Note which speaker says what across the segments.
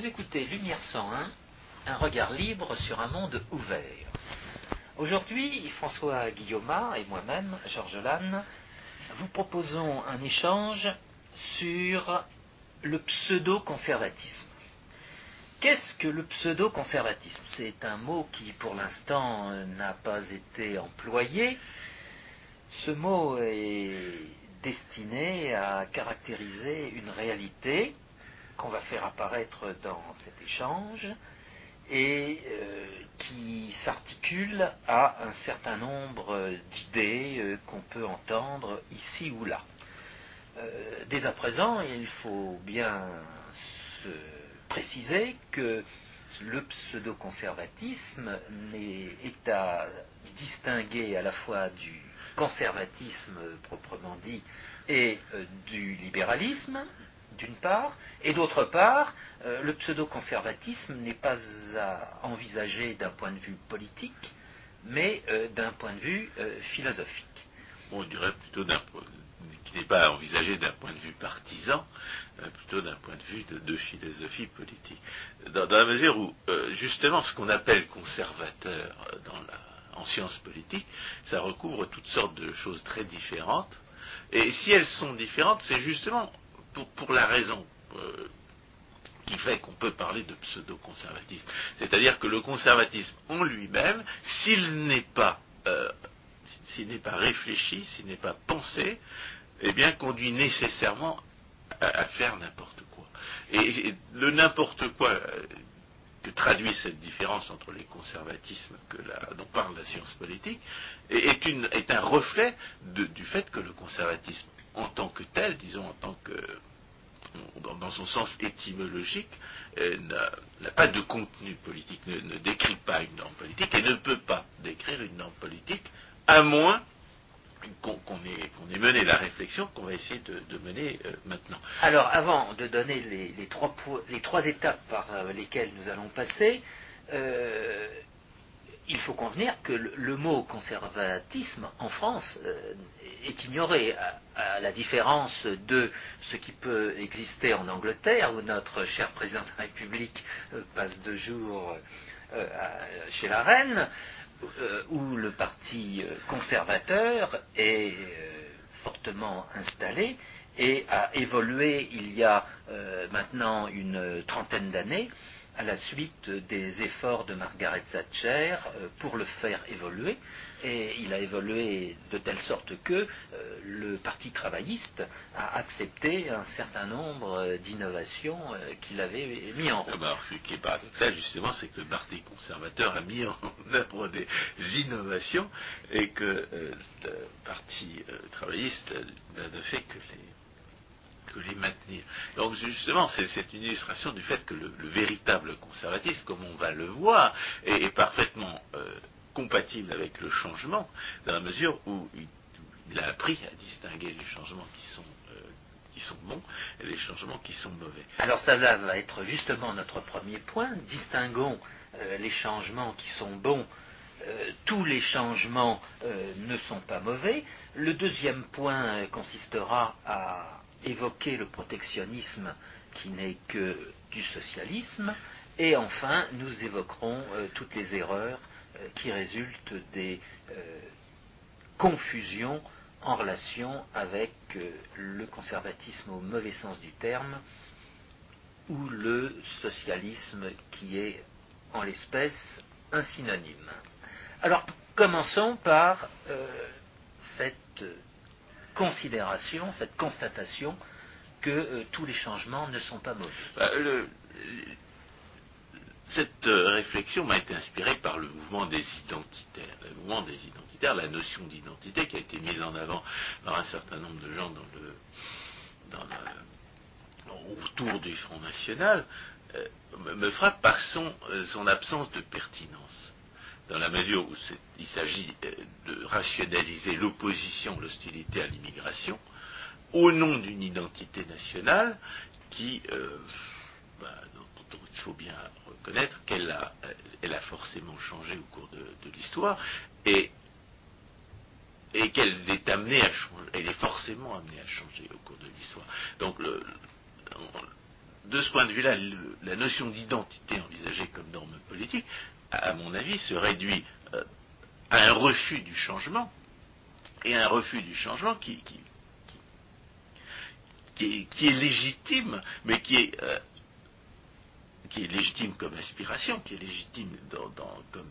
Speaker 1: Vous écoutez Lumière 101, un regard libre sur un monde ouvert. Aujourd'hui, François Guillaume et moi-même, Georges Lannes, vous proposons un échange sur le pseudo-conservatisme. Qu'est-ce que le pseudo-conservatisme? C'est un mot qui, pour l'instant, n'a pas été employé. Ce mot est destiné à caractériser une réalité qu'on va faire apparaître dans cet échange et euh, qui s'articule à un certain nombre d'idées euh, qu'on peut entendre ici ou là. Euh, dès à présent, il faut bien se préciser que le pseudo-conservatisme est à distinguer à la fois du conservatisme proprement dit et du libéralisme, d'une part, et d'autre part, euh, le pseudo-conservatisme n'est pas à envisager d'un point de vue politique, mais euh, d'un point de vue euh, philosophique.
Speaker 2: on dirait plutôt d'un qui n'est pas envisagé d'un point de vue partisan, plutôt d'un point de vue de, philosophie politique. Dans, la mesure où, justement, ce qu'on appelle conservateur en sciences politiques, ça recouvre toutes sortes de choses très différentes. Et si elles sont différentes, c'est justement pour, la raison euh, qui fait qu'on peut parler de pseudo-conservatisme. C'est-à-dire que le conservatisme en lui-même, s'il n'est pas, euh, s'il n'est pas réfléchi, s'il n'est pas pensé, eh bien, conduit nécessairement à, faire n'importe quoi. Et, le n'importe quoi euh, que traduit cette différence entre les conservatismes dont parle la science politique est un reflet du fait que le conservatisme en tant que tel, disons en tant que dans, son sens étymologique, euh, n'a pas de contenu politique, ne, décrit pas une norme politique et ne peut pas décrire une norme politique, à moins qu'on ait, mené la réflexion qu'on va essayer de, mener euh, maintenant.
Speaker 1: Alors, avant de donner les, trois, étapes par euh, lesquelles nous allons passer, il faut convenir que le, mot conservatisme en France euh, est ignoré, à, la différence de ce qui peut exister en Angleterre, où notre cher président de la République euh, passe deux jours euh, chez la reine, où le parti conservateur est fortement installé et a évolué il y a maintenant une trentaine d'années à la suite des efforts de Margaret Thatcher euh, pour le faire évoluer. Et il a évolué de telle sorte que euh, le Parti travailliste a accepté un certain nombre d'innovations euh, qu'il avait mis en route.
Speaker 2: ce qui est paradoxal, justement, c'est que le Parti conservateur a mis en œuvre des innovations et que le Parti travailliste n'a fait que les que les maintenir. Donc justement, c'est une illustration du fait que le, véritable conservatisme, comme on va le voir, est, parfaitement euh, compatible avec le changement, dans la mesure où il, a appris à distinguer les changements qui sont euh, qui sont bons et les changements qui sont mauvais.
Speaker 1: Alors ça va être justement notre premier point. Distinguons euh, les changements qui sont bons tous les changements ne sont pas mauvais. Le deuxième point consistera à évoquer le protectionnisme qui n'est que du socialisme, et enfin nous évoquerons euh, toutes les erreurs euh, qui résultent des euh, confusions en relation avec le conservatisme au mauvais sens du terme ou le socialisme qui est en l'espèce un synonyme. Alors commençons par cette considération, cette constatation que euh, tous les changements ne sont pas mauvais.
Speaker 2: Bah, cette euh, réflexion m'a été inspirée par le mouvement des identitaires. Le mouvement des identitaires, la notion d'identité qui a été mise en avant par un certain nombre de gens autour du Front National, euh, me frappe par son absence de pertinence dans la mesure où il s'agit euh, de rationaliser l'opposition, l'hostilité à l'immigration, au nom d'une identité nationale qui, euh, bah, dont, il faut bien reconnaître qu'elle a, a forcément changé au cours de, l'histoire et, qu'elle est amenée à changer, elle est forcément amenée à changer au cours de l'histoire. Donc de ce point de vue-là, la notion d'identité envisagée comme norme politique, à mon avis, se réduit euh, à un refus du changement, et un refus du changement qui, qui, est, légitime, mais qui est, euh, qui est légitime comme aspiration, qui est légitime euh, comme,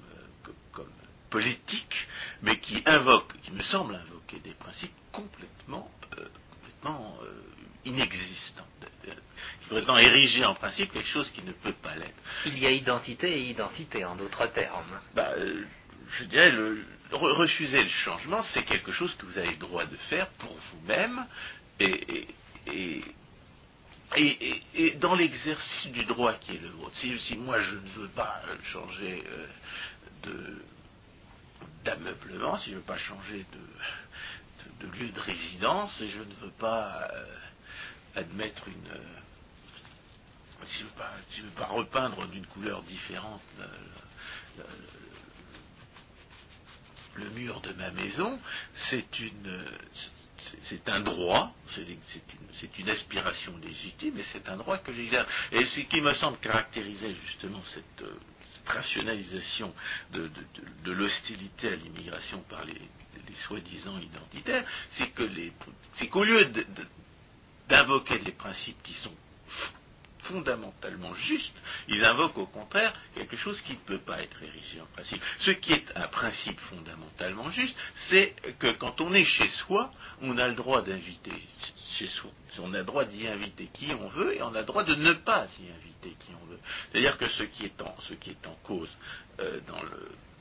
Speaker 2: politique, mais qui invoque, qui me semble invoquer des principes complètement, complètement inexistant, complètement érigé en principe quelque chose qui ne peut pas l'être.
Speaker 1: Il y a identité et identité, en d'autres termes.
Speaker 2: Bah, euh, je dirais, le, refuser le changement, c'est quelque chose que vous avez le droit de faire pour vous-même, et, et, et, dans l'exercice du droit qui est le vôtre. Si, moi je ne veux pas changer euh, de d'ameublement, si je ne veux pas changer de, de, lieu de résidence, et je ne veux pas euh, admettre une. Euh, si je ne veux, pas repeindre d'une couleur différente le, mur de ma maison, c'est une. C'est un droit, c'est une, aspiration légitime, et c'est un droit que j'exerce. Et ce qui me semble caractériser justement cette, euh, rationalisation de, l'hostilité à l'immigration par les, soi-disant identitaires, c'est qu'au lieu de, d'invoquer des principes qui sont fondamentalement justes, ils invoquent au contraire quelque chose qui ne peut pas être érigé en principe. Ce qui est un principe fondamentalement juste, c'est que quand on est chez soi, on a le droit d'inviter chez soi. On a le droit d'y inviter qui on veut et on a le droit de ne pas y inviter qui on veut. C'est-à-dire que ce qui est en, cause euh,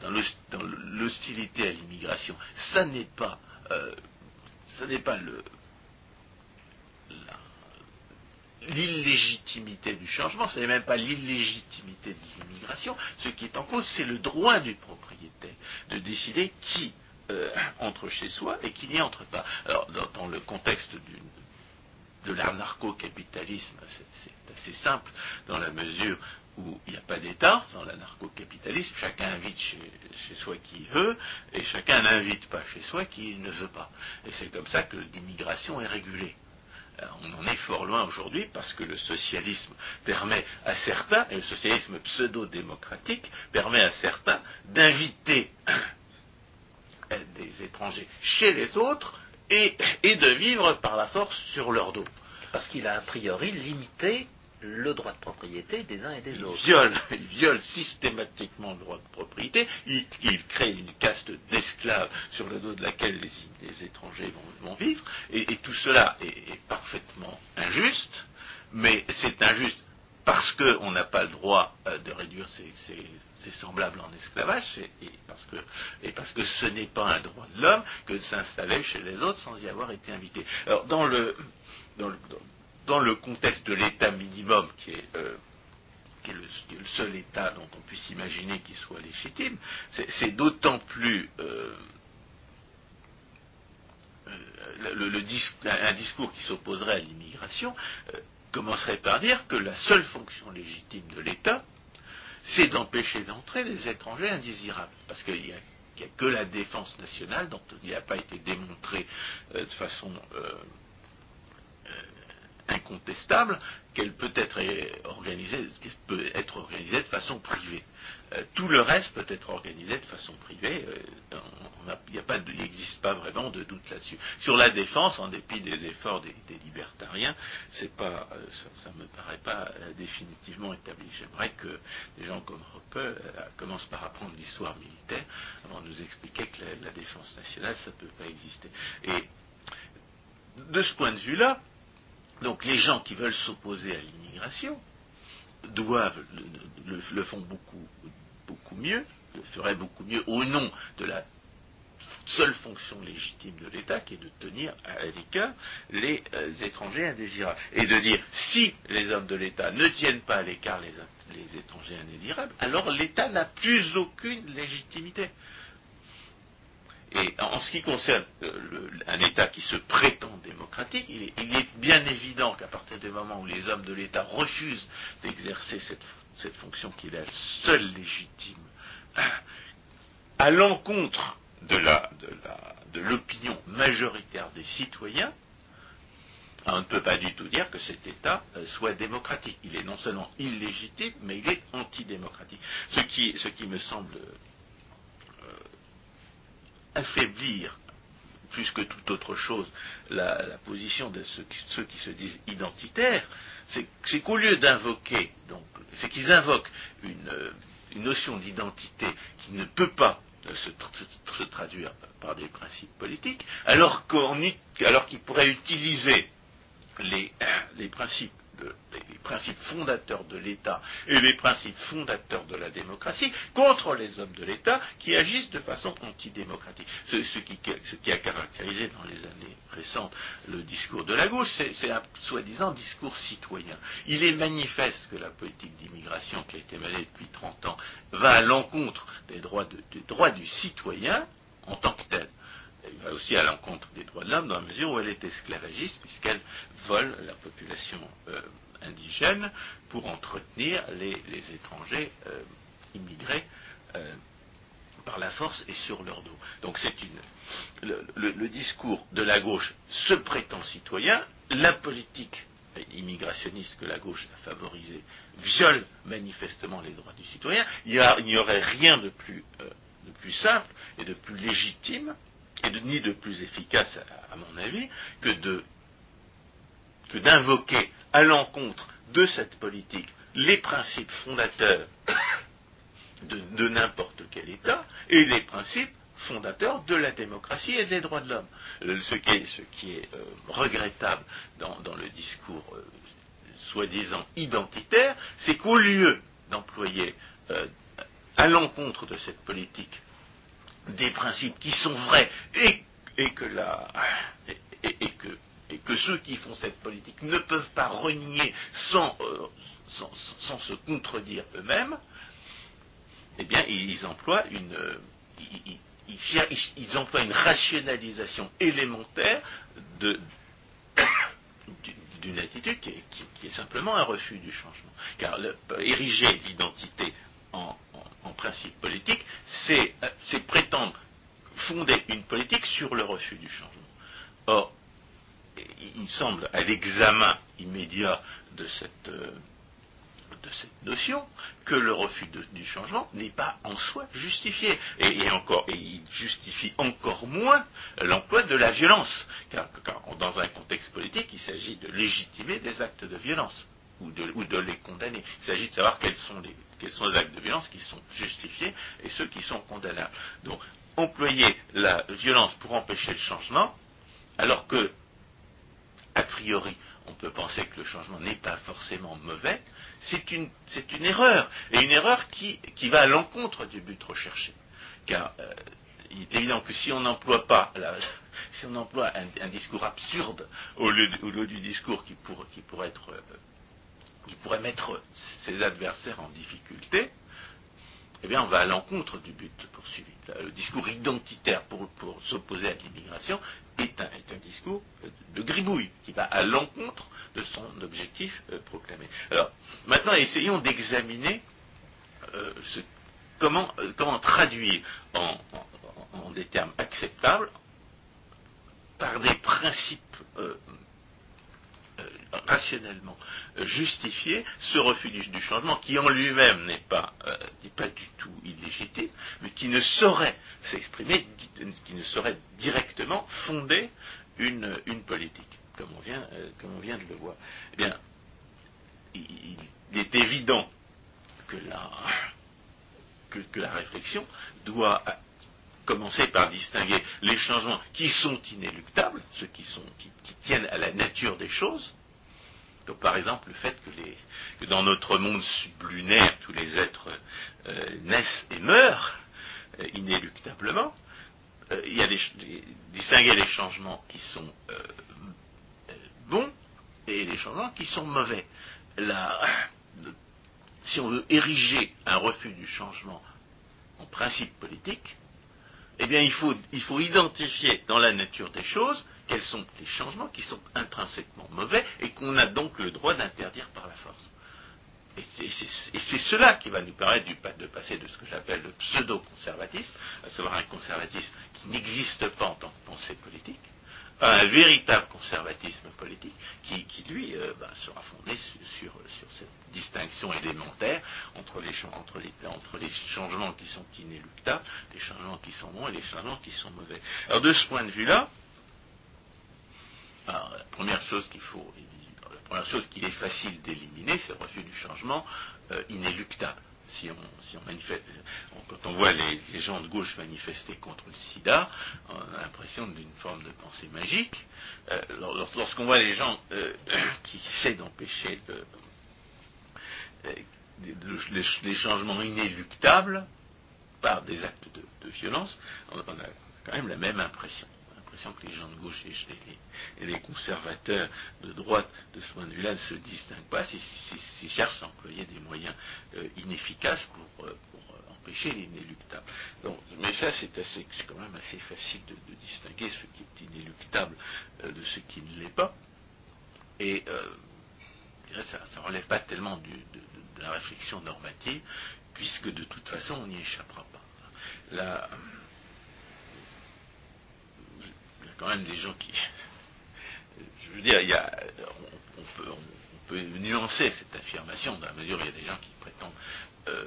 Speaker 2: dans l'hostilité à l'immigration, ça n'est pas, euh, ça n'est pas le, l'illégitimité du changement, ce n'est même pas l'illégitimité de l'immigration. Ce qui est en cause, c'est le droit du propriétaire de décider qui euh, entre chez soi et qui n'y entre pas. Alors, dans, le contexte de l'anarcho-capitalisme, c'est assez simple dans la mesure où il n'y a pas d'État, dans l'anarcho-capitalisme, chacun invite chez, chez, soi qui veut, et chacun n'invite pas chez soi qui ne veut pas. Et c'est comme ça que l'immigration est régulée. Euh, on en est fort loin aujourd'hui parce que le socialisme permet à certains, et le socialisme pseudo-démocratique permet à certains d'inviter des étrangers chez les autres et, et, de vivre par la force sur leur dos.
Speaker 1: Parce qu'il a a priori limité le droit de propriété des uns et des autres.
Speaker 2: Il viole, systématiquement le droit de propriété, il, crée une caste d'esclaves sur le dos de laquelle les, étrangers vont, vivre, et, tout cela est, parfaitement injuste, mais c'est injuste parce qu'on n'a pas le droit euh, de réduire ses, semblables en esclavage, et, parce que, et parce que ce n'est pas un droit de l'homme que de s'installer chez les autres sans y avoir été invité. Alors, dans le, dans le dans le contexte de l'État minimum, qui est, euh, le, seul État dont on puisse imaginer qu'il soit légitime, c'est d'autant plus euh, euh, un discours qui s'opposerait à l'immigration commencerait par dire que la seule fonction légitime de l'État, c'est d'empêcher d'entrer les étrangers indésirables. Parce qu'il n'y a, que la défense nationale dont il n'a pas été démontré de façon incontestable qu'elle peut être organisée, peut être organisée de façon privée. Euh, tout le reste peut être organisé de façon privée. Euh, il n'existe pas vraiment de doute là-dessus. Sur la défense, en dépit des efforts des, libertariens, c'est pas, euh, ça ne me paraît pas définitivement établi. J'aimerais que des gens comme Hoppe commencent par apprendre l'histoire militaire avant de nous expliquer que la, la défense nationale, ça ne peut pas exister. Et de ce point de vue-là, donc les gens qui veulent s'opposer à l'immigration doivent le, font beaucoup beaucoup mieux, le feraient beaucoup mieux au nom de la seule fonction légitime de l'État qui est de tenir à l'écart les euh, étrangers indésirables. Et de dire, si les hommes de l'État ne tiennent pas à l'écart les étrangers indésirables, alors l'État n'a plus aucune légitimité. Et en ce qui concerne euh, un État qui se prétend démocratique, il est, bien évident qu'à partir du moment où les hommes de l'État refusent d'exercer cette, fonction qui est la seule légitime, à l'encontre de l'opinion majoritaire des citoyens, on ne peut pas du tout dire que cet État euh, soit démocratique. Il est non seulement illégitime, mais il est antidémocratique. Ce qui, me semble affaiblir plus que toute autre chose la, position de ceux, qui se disent identitaires, c'est qu'au lieu d'invoquer, c'est qu'ils invoquent une, euh, notion d'identité qui ne peut pas se, traduire par des principes politiques, alors qu'ils pourraient utiliser les, les principes les principes fondateurs de l'État et les principes fondateurs de la démocratie contre les hommes de l'État qui agissent de façon antidémocratique. Ce, qui, a caractérisé dans les années récentes le discours de la gauche, c'est un soi-disant discours citoyen. Il est manifeste que la politique d'immigration qui a été menée depuis 30 ans va à l'encontre des droits du citoyen en tant que tel elle va aussi à l'encontre des droits de l'homme dans la mesure où elle est esclavagiste, puisqu'elle vole la population euh, indigène pour entretenir les, étrangers euh, immigrés euh, par la force et sur leur dos. Donc c'est une le, discours de la gauche se prétend citoyen, la politique immigrationniste que la gauche a favorisée viole manifestement les droits du citoyen. Il n'y aurait rien de plus, de plus simple et de plus légitime et ni de plus efficace, à, mon avis, que d'invoquer à l'encontre de cette politique les principes fondateurs de, n'importe quel État et les principes fondateurs de la démocratie et des droits de l'homme. Ce qui est, ce qui est euh, regrettable dans, le discours euh, soi-disant identitaire, c'est qu'au lieu d'employer euh, à l'encontre de cette politique des principes qui sont vrais et, que, et, que, ceux qui font cette politique ne peuvent pas renier sans, euh, se contredire eux-mêmes, eh bien, ils emploient une, ils, emploient une rationalisation élémentaire d'une attitude qui est, simplement un refus du changement. Car ériger l'identité en, principe politique, euh, c'est prétendre fonder une politique sur le refus du changement. Or, il semble, à l'examen immédiat de cette, euh, notion, que le refus du changement n'est pas en soi justifié. Et, encore, et il justifie encore moins l'emploi de la violence. car, dans un contexte politique, il s'agit de légitimer des actes de violence ou de, les condamner. Il s'agit de savoir quels sont, les, actes de violence qui sont justifiés et ceux qui sont condamnables. Donc, employer la violence pour empêcher le changement, alors que, a priori, on peut penser que le changement n'est pas forcément mauvais, c'est une, erreur, et une erreur qui, va à l'encontre du but recherché. Car euh, il est évident que si on n'emploie pas si on emploie un, discours absurde au lieu, du discours qui, qui pourrait être euh, qui pourrait mettre ses adversaires en difficulté, eh bien, on va à l'encontre du but poursuivi. Le discours identitaire pour, s'opposer à l'immigration est un, discours de gribouille qui va à l'encontre de son objectif euh, proclamé. Alors, maintenant, essayons d'examiner euh, comment, euh, comment, traduire en, des termes acceptables par des principes rationnellement euh, justifier ce refus du, changement qui en lui-même n'est pas, euh, pas du tout illégitime, mais qui ne saurait s'exprimer, qui ne saurait directement fonder une, politique, comme on, vient, euh, comme on vient de le voir. Eh bien, il, est évident que la, que, la réflexion doit commencer par distinguer les changements qui sont inéluctables, ceux qui, sont, tiennent à la nature des choses, par exemple le fait que, dans notre monde sublunaire, tous les êtres euh, naissent et meurent euh, inéluctablement, euh, il y a des, distinguer les changements qui sont bons et les changements qui sont mauvais. si on veut ériger un refus du changement en principe politique, eh bien il faut identifier dans la nature des choses quels sont les changements qui sont intrinsèquement mauvais et qu'on a donc le droit d'interdire par la force. Et c'est cela qui va nous permettre de passer de ce que j'appelle le pseudo-conservatisme, à savoir un conservatisme qui n'existe pas en tant que pensée politique, à un véritable conservatisme politique qui, lui, euh, bah, sera fondé sur, cette distinction élémentaire entre, les, entre les changements qui sont inéluctables, les changements qui sont bons et les changements qui sont mauvais. Alors de ce point de vue-là, la première chose qu'il faut, la première chose qu'il est facile d'éliminer, c'est le refus du changement euh, inéluctable. Si on, manifeste, quand on voit les, gens de gauche manifester contre le sida, on a l'impression d'une forme de pensée magique. Euh, lorsqu'on voit les gens euh, qui essaient d'empêcher les, changements inéluctables par des actes de, violence, on, a quand même la même impression que les gens de gauche et les, conservateurs de droite, de ce point de vue-là, ne se distinguent pas s'ils cherchent à employer des moyens euh, inefficaces pour, euh, euh, empêcher l'inéluctable. mais ça, c'est quand même assez facile de, distinguer ce qui est inéluctable de ce qui ne l'est pas. Et ça ne relève pas tellement de, la réflexion normative, puisque de toute façon, on n'y échappera pas. Quand même des gens qui. Je veux dire, il y a, on, peut, on, peut, nuancer cette affirmation dans la mesure où il y a des gens qui prétendent euh,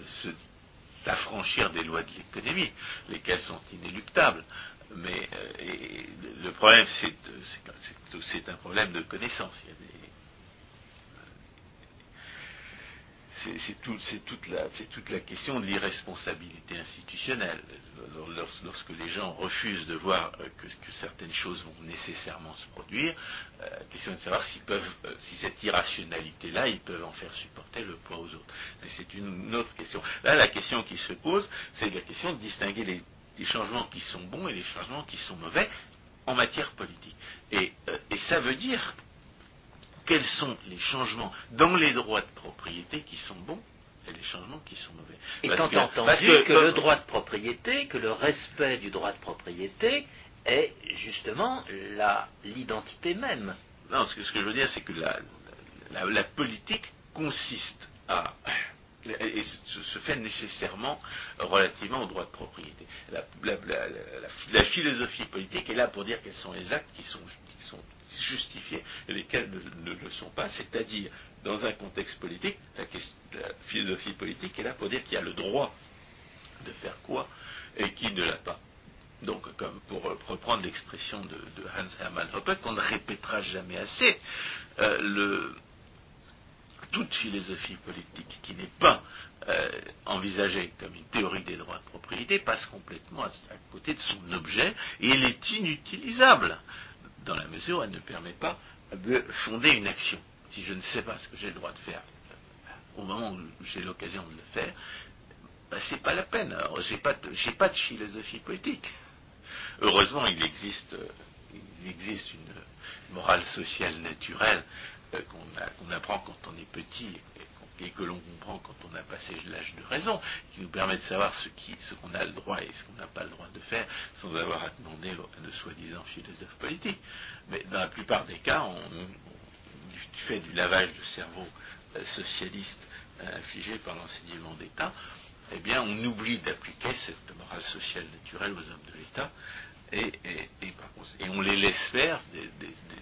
Speaker 2: s'affranchir des lois de l'économie, lesquelles sont inéluctables. Mais euh, le problème, c'est, c'est, un problème de connaissance. Il y a des, c'est toute, la question de l'irresponsabilité institutionnelle. Lorsque les gens refusent de voir euh, que, certaines choses vont nécessairement se produire, la euh, question est de savoir euh, si cette irrationalité-là, ils peuvent en faire supporter le poids aux autres. C'est une, autre question. Là, la question qui se pose, c'est la question de distinguer les, changements qui sont bons et les changements qui sont mauvais en matière politique. et ça veut dire quels sont les changements dans les droits de propriété qui sont bons et les changements qui sont mauvais.
Speaker 1: Étant entendu que, le droit de propriété, que le respect du droit de propriété est justement l'identité même.
Speaker 2: Non, ce que, je veux dire, c'est que la, politique consiste à et se fait nécessairement relativement au droit de propriété. La, philosophie politique est là pour dire quels sont les actes qui sont, qui sont justifiés et lesquels ne, le sont pas, c'est-à-dire dans un contexte politique, la, philosophie politique est là pour dire qu'il y a le droit de faire quoi et qui ne l'a pas. Donc, comme pour reprendre l'expression de, Hans Hermann Hoppe, qu'on ne répétera jamais assez, euh, toute philosophie politique qui n'est pas euh, envisagée comme une théorie des droits de propriété passe complètement à, côté de son objet et elle est inutilisable dans la mesure où elle ne permet pas de fonder une action. Si je ne sais pas ce que j'ai le droit de faire euh, au moment où j'ai l'occasion de le faire, ben, c'est pas la peine. j'ai pas, de, pas de philosophie politique. Heureusement, il existe, euh, il existe une morale sociale naturelle euh, qu'on apprend quand on est petit et que l'on comprend quand on a passé l'âge de raison, qui nous permet de savoir ce qu'on a le droit et ce qu'on n'a pas le droit de faire, sans avoir à demander de soi-disant philosophes politiques. Mais dans la plupart des cas, on, du fait du lavage de cerveau euh, socialiste euh, infligé par l'enseignement d'État, eh bien, on oublie d'appliquer cette morale sociale naturelle aux hommes de l'État et, on les laisse faire,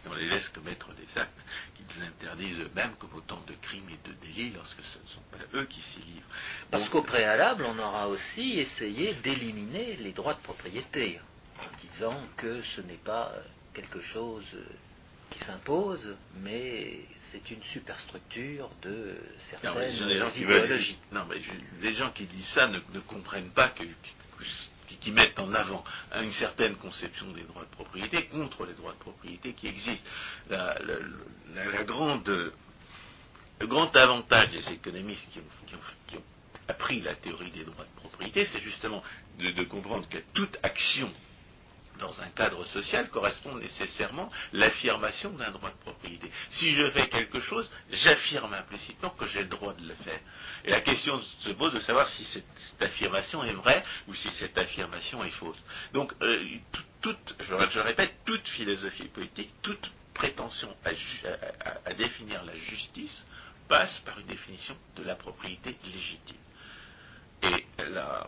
Speaker 2: on les laisse commettre des actes qu'ils interdisent eux-mêmes comme autant de crimes et de délits lorsque ce ne sont pas eux qui s'y livrent.
Speaker 1: Parce qu'au préalable, on aura aussi essayé d'éliminer les droits de propriété en disant que ce n'est pas quelque chose qui s'impose, mais c'est une superstructure de certaines idéologies.
Speaker 2: non, mais les gens qui disent ça ne, comprennent pas que qui, mettent en avant une certaine conception des droits de propriété contre les droits de propriété qui existent. La, grande, le grand avantage des économistes qui ont, appris la théorie des droits de propriété, c'est justement de comprendre que toute action dans un cadre social correspond nécessairement l'affirmation d'un droit de propriété. Si je fais quelque chose, j'affirme implicitement que j'ai le droit de le faire. Et la question se pose de savoir si cette, affirmation est vraie ou si cette affirmation est fausse. Donc, euh, toute, je, répète, toute philosophie politique, toute prétention à, définir la justice passe par une définition de la propriété légitime. Et la,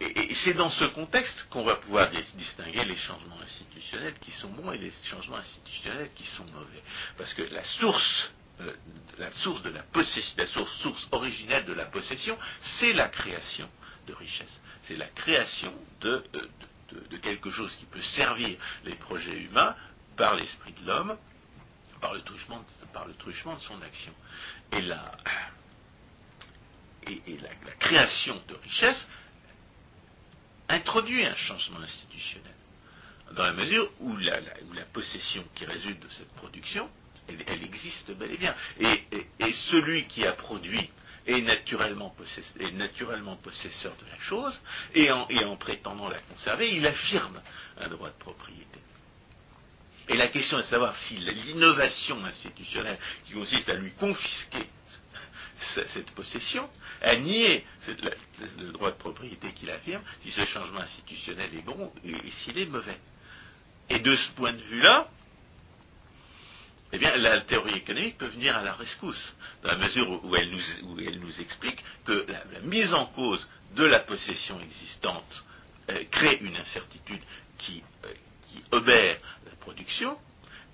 Speaker 2: et, c'est dans ce contexte qu'on va pouvoir distinguer les changements institutionnels qui sont bons et les changements institutionnels qui sont mauvais. Parce que la source, euh, la source de la la source, originelle de la possession, c'est la création de richesse. C'est la création de, de, quelque chose qui peut servir les projets humains par l'esprit de l'homme, par le truchement, de son action. Et la, et, la, création de richesse introduit un changement institutionnel, dans la mesure où la, possession qui résulte de cette production, elle, existe bel et bien. Et, celui qui a produit est naturellement, possesseur de la chose, et en, et en prétendant la conserver, il affirme un droit de propriété. Et la question est de savoir si l'innovation institutionnelle qui consiste à lui confisquer cette possession, à nier le droit de propriété qu'il affirme, si ce changement institutionnel est bon et, s'il est mauvais. Et de ce point de vue-là, eh bien, la théorie économique peut venir à la rescousse, dans la mesure où elle nous, explique que la, mise en cause de la possession existante euh, crée une incertitude qui, euh, qui obère la production,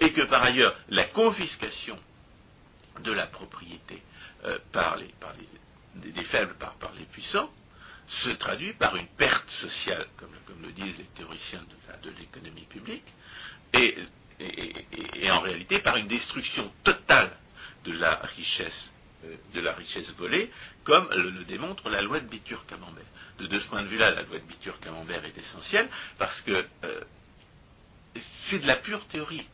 Speaker 2: et que par ailleurs, la confiscation de la propriété euh, par, les, des, faibles par, les puissants, se traduit par une perte sociale, comme, le disent les théoriciens de l'économie publique, et, en réalité par une destruction totale de la richesse, euh, de la richesse volée, comme le, démontre la loi de Bitur-Camembert. De, ce point de vue-là, la loi de Bitur-Camembert est essentielle parce que euh, c'est de la pure théorie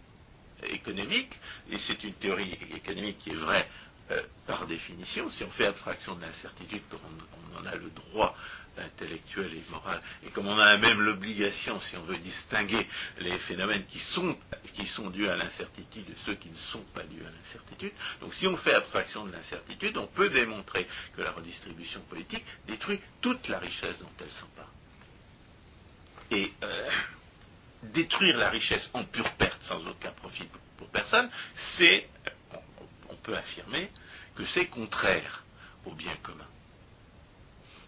Speaker 2: économique, et c'est une théorie économique qui est vraie euh, par définition, si on fait abstraction de l'incertitude, comme on, en a le droit intellectuel et moral, et comme on a même l'obligation, si on veut distinguer les phénomènes qui sont, qui sont dus à l'incertitude et ceux qui ne sont pas dus à l'incertitude, donc si on fait abstraction de l'incertitude, on peut démontrer que la redistribution politique détruit toute la richesse dont elle s'empare. Et euh, détruire la richesse en pure perte, sans aucun profit pour personne, c'est on peut affirmer que c'est contraire au bien commun.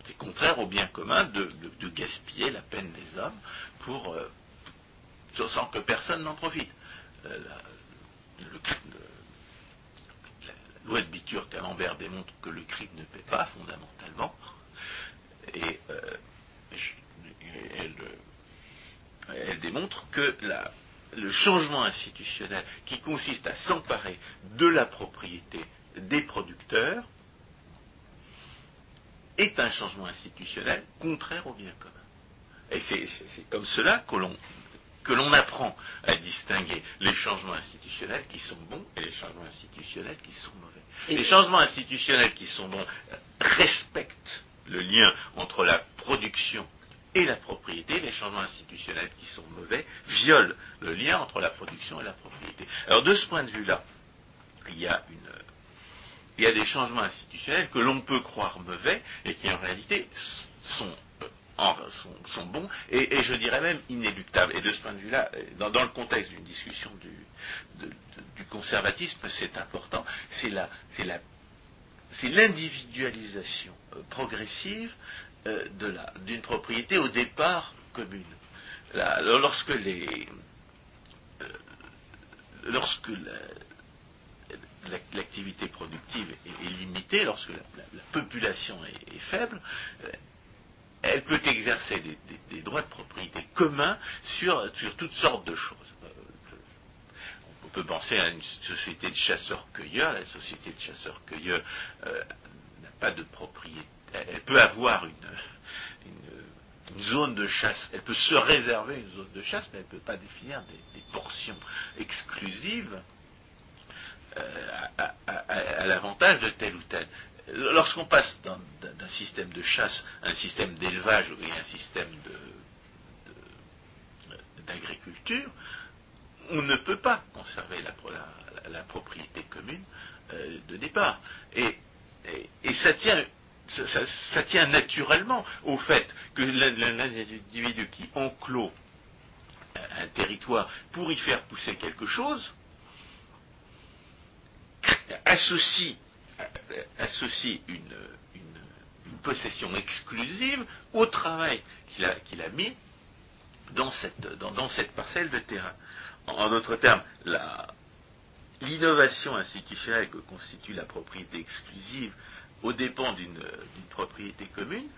Speaker 2: C'est contraire au bien commun de, gaspiller la peine des hommes pour, euh, sans que personne n'en profite. Euh, la, loi de Bitur Camembert démontre que le crime ne paie pas fondamentalement, euh, elle, démontre que la, le changement institutionnel qui consiste à s'emparer de la propriété des producteurs est un changement institutionnel contraire au bien commun. Et c'est comme cela que l'on apprend à distinguer les changements institutionnels qui sont bons et les changements institutionnels qui sont mauvais. les changements institutionnels qui sont bons respectent le lien entre la production et la propriété, les changements institutionnels qui sont mauvais, violent le lien entre la production et la propriété. Alors de ce point de vue-là, il y a il y a des changements institutionnels que l'on peut croire mauvais et qui en réalité sont, euh, bons et, je dirais même inéluctables. Et de ce point de vue-là, dans, le contexte d'une discussion du, conservatisme, c'est important. C'est l'individualisation euh, progressive euh, d'une propriété au départ commune. lorsque euh, l'activité productive est, limitée, lorsque la, population est, faible, euh, elle peut exercer des, droits de propriété communs sur toutes sortes de choses. On peut penser à une société de chasseurs-cueilleurs. La société de chasseurs-cueilleurs n'a pas de propriété elle peut avoir une, zone de chasse, elle peut se réserver une zone de chasse, mais elle ne peut pas définir des, portions exclusives euh, à, l'avantage de tel ou tel. Lorsqu'on passe d'un système de chasse à un système d'élevage et un système d'agriculture, on ne peut pas conserver la, propriété commune euh, de départ. et, ça tient ça, tient naturellement au fait que l'individu qui enclôt un territoire pour y faire pousser quelque chose associe, une, possession exclusive au travail qu'il a, mis dans cette, parcelle de terrain. En, d'autres termes, l'innovation institutionnelle que constitue la propriété exclusive aux dépens d'une propriété commune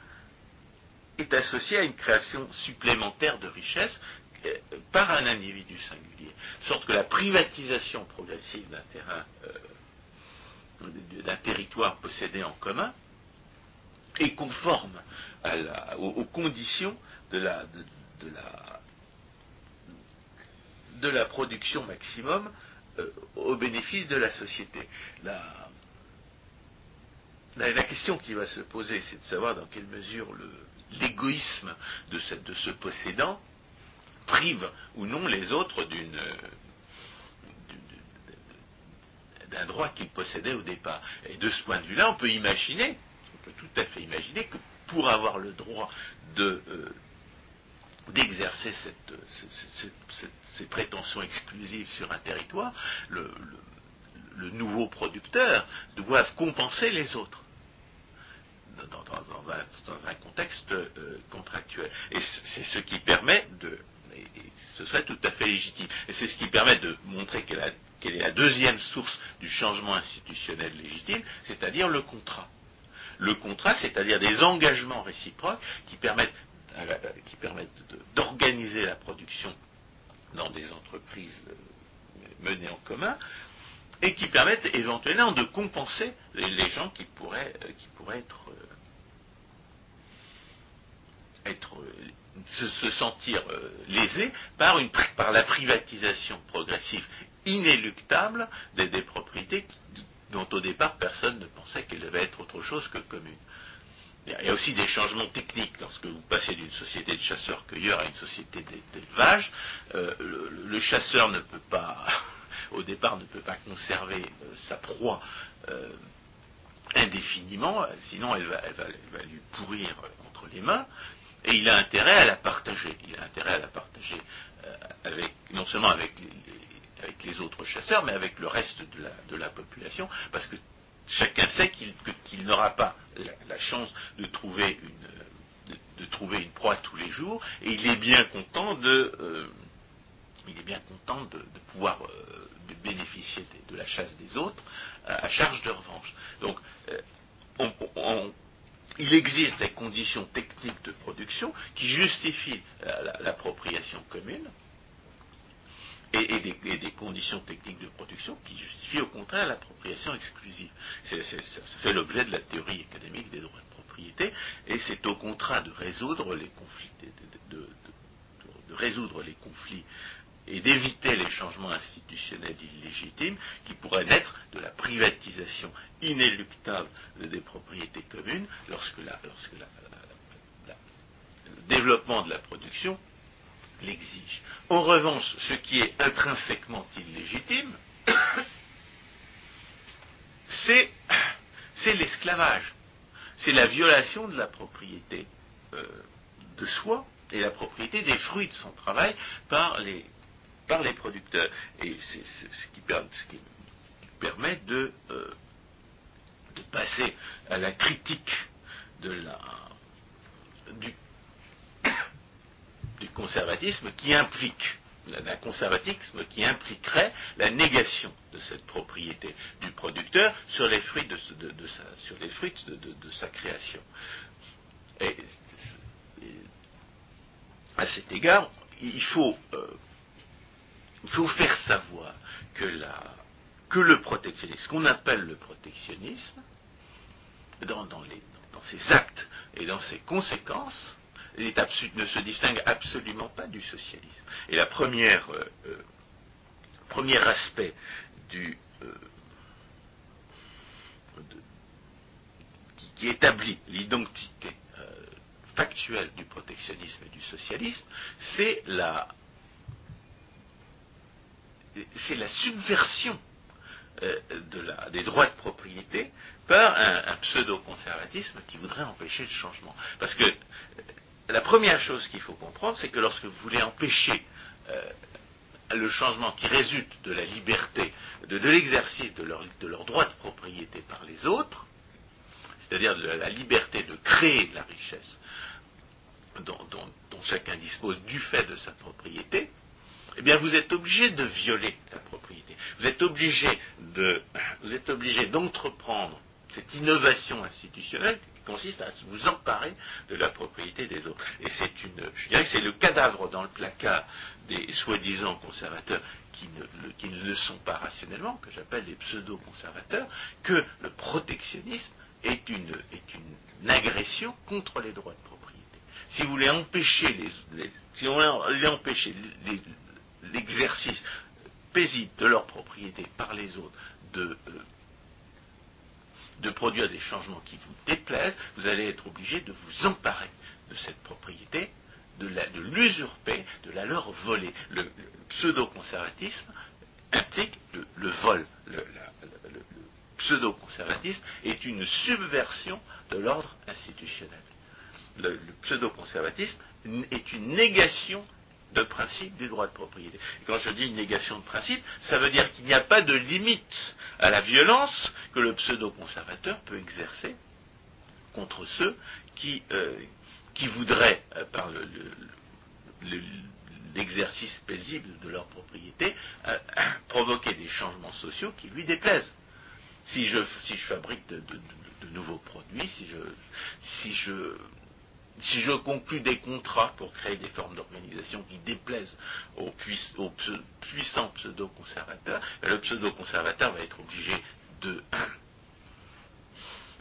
Speaker 2: est associée à une création supplémentaire de richesse euh, par un individu singulier. De sorte que la privatisation progressive d'un terrain, euh, d'un territoire possédé en commun, est conforme aux, conditions de la, de, la, production maximum euh, au bénéfice de la société. La, la, question qui va se poser, c'est de savoir dans quelle mesure l'égoïsme de, ce possédant prive ou non les autres d'un droit qu'il possédait au départ. Et de ce point de vue-là, on peut imaginer, on peut tout à fait imaginer que pour avoir le droit euh, d'exercer ces prétentions exclusives sur un territoire, le, nouveau producteur doit compenser les autres. Dans, un, contexte euh, contractuel. Et c'est ce qui permet de, ce serait tout à fait légitime. Et c'est ce qui permet de montrer quelle, est la deuxième source du changement institutionnel légitime, c'est-à-dire le contrat. Le contrat, c'est-à-dire des engagements réciproques qui permettent, qui permettent d'organiser la production dans des entreprises euh, menées en commun, et qui permettent éventuellement de compenser les, gens qui pourraient, euh, qui pourraient être, être se, sentir euh, lésés par, une, par la privatisation progressive inéluctable des, propriétés dont au départ personne ne pensait qu'elles devaient être autre chose que communes. Il y a aussi des changements techniques. Lorsque vous passez d'une société de chasseurs-cueilleurs à une société d'élevage, euh, le, chasseur ne peut pas, au départ, ne peut pas conserver euh, sa proie indéfiniment, sinon elle va, elle va, lui pourrir entre les mains. Et il a intérêt à la partager. Il a intérêt à la partager euh, avec, non seulement avec les, autres chasseurs, mais avec le reste de la, population, parce que chacun sait qu'il n'aura pas la, chance de trouver, une, de, trouver une proie tous les jours, et il est bien content de, euh, il est bien content de, pouvoir euh, bénéficier de, la chasse des autres à charge de revanche. Donc, on, il existe des conditions techniques de production qui justifient l'appropriation commune et, des, conditions techniques de production qui justifient au contraire l'appropriation exclusive. Ça fait l'objet de la théorie économique des droits de propriété et c'est au contraire de résoudre les conflits, de résoudre les conflits et d'éviter les changements institutionnels illégitimes qui pourraient naître de la privatisation inéluctable des propriétés communes lorsque, le développement de la production l'exige. En revanche, ce qui est intrinsèquement illégitime, c'est, l'esclavage, c'est la violation de la propriété euh, de soi et la propriété des fruits de son travail par les par les producteurs. Et c'est ce qui, permet de, euh, de, passer à la critique du, conservatisme qui implique d'un conservatisme qui impliquerait la négation de cette propriété du producteur sur les fruits de, sa, sur les fruits de, sa création. Et, à cet égard, il faut euh, il faut faire savoir que, que le protectionnisme, ce qu'on appelle le protectionnisme, dans, ses actes et dans ses conséquences, ne se distingue absolument pas du socialisme. Et la euh, euh, premier aspect du, euh, qui, établit l'identité factuelle du protectionnisme et du socialisme, c'est la c'est la subversion euh, des droits de propriété par un, pseudo-conservatisme qui voudrait empêcher le changement. Parce que euh, la première chose qu'il faut comprendre, c'est que lorsque vous voulez empêcher euh, le changement qui résulte de la liberté, de, l'exercice de leur, de droit de propriété par les autres, c'est-à-dire la liberté de créer de la richesse dont, chacun dispose du fait de sa propriété, eh bien vous êtes obligé de violer la propriété. Vous êtes obligé de, vous êtes obligé d'entreprendre cette innovation institutionnelle qui consiste à vous emparer de la propriété des autres. Et c'est une, je dirais que c'est le cadavre dans le placard des soi-disant conservateurs qui ne, qui ne, le sont pas rationnellement, que j'appelle les pseudo-conservateurs, que le protectionnisme est une, est une agression contre les droits de propriété. Si vous voulez empêcher les, si voulez empêcher l'exercice paisible de leur propriété par les autres de, euh, de produire des changements qui vous déplaisent, vous allez être obligé de vous emparer de cette propriété, de l'usurper, de, la leur voler. Le, pseudo-conservatisme implique le, vol. Le, pseudo-conservatisme est une subversion de l'ordre institutionnel. Le, pseudo-conservatisme est une négation de principe du droit de propriété. Quand je dis une négation de principe, ça veut dire qu'il n'y a pas de limite à la violence que le pseudo-conservateur peut exercer contre ceux qui, euh, voudraient, euh, par l'exercice paisible de leur propriété, euh, provoquer des changements sociaux qui lui déplaisent. Si je, fabrique de, nouveaux produits, si je si je conclus des contrats pour créer des formes d'organisation qui déplaisent aux, puissants pseudo-conservateurs, ben, le pseudo-conservateur va être obligé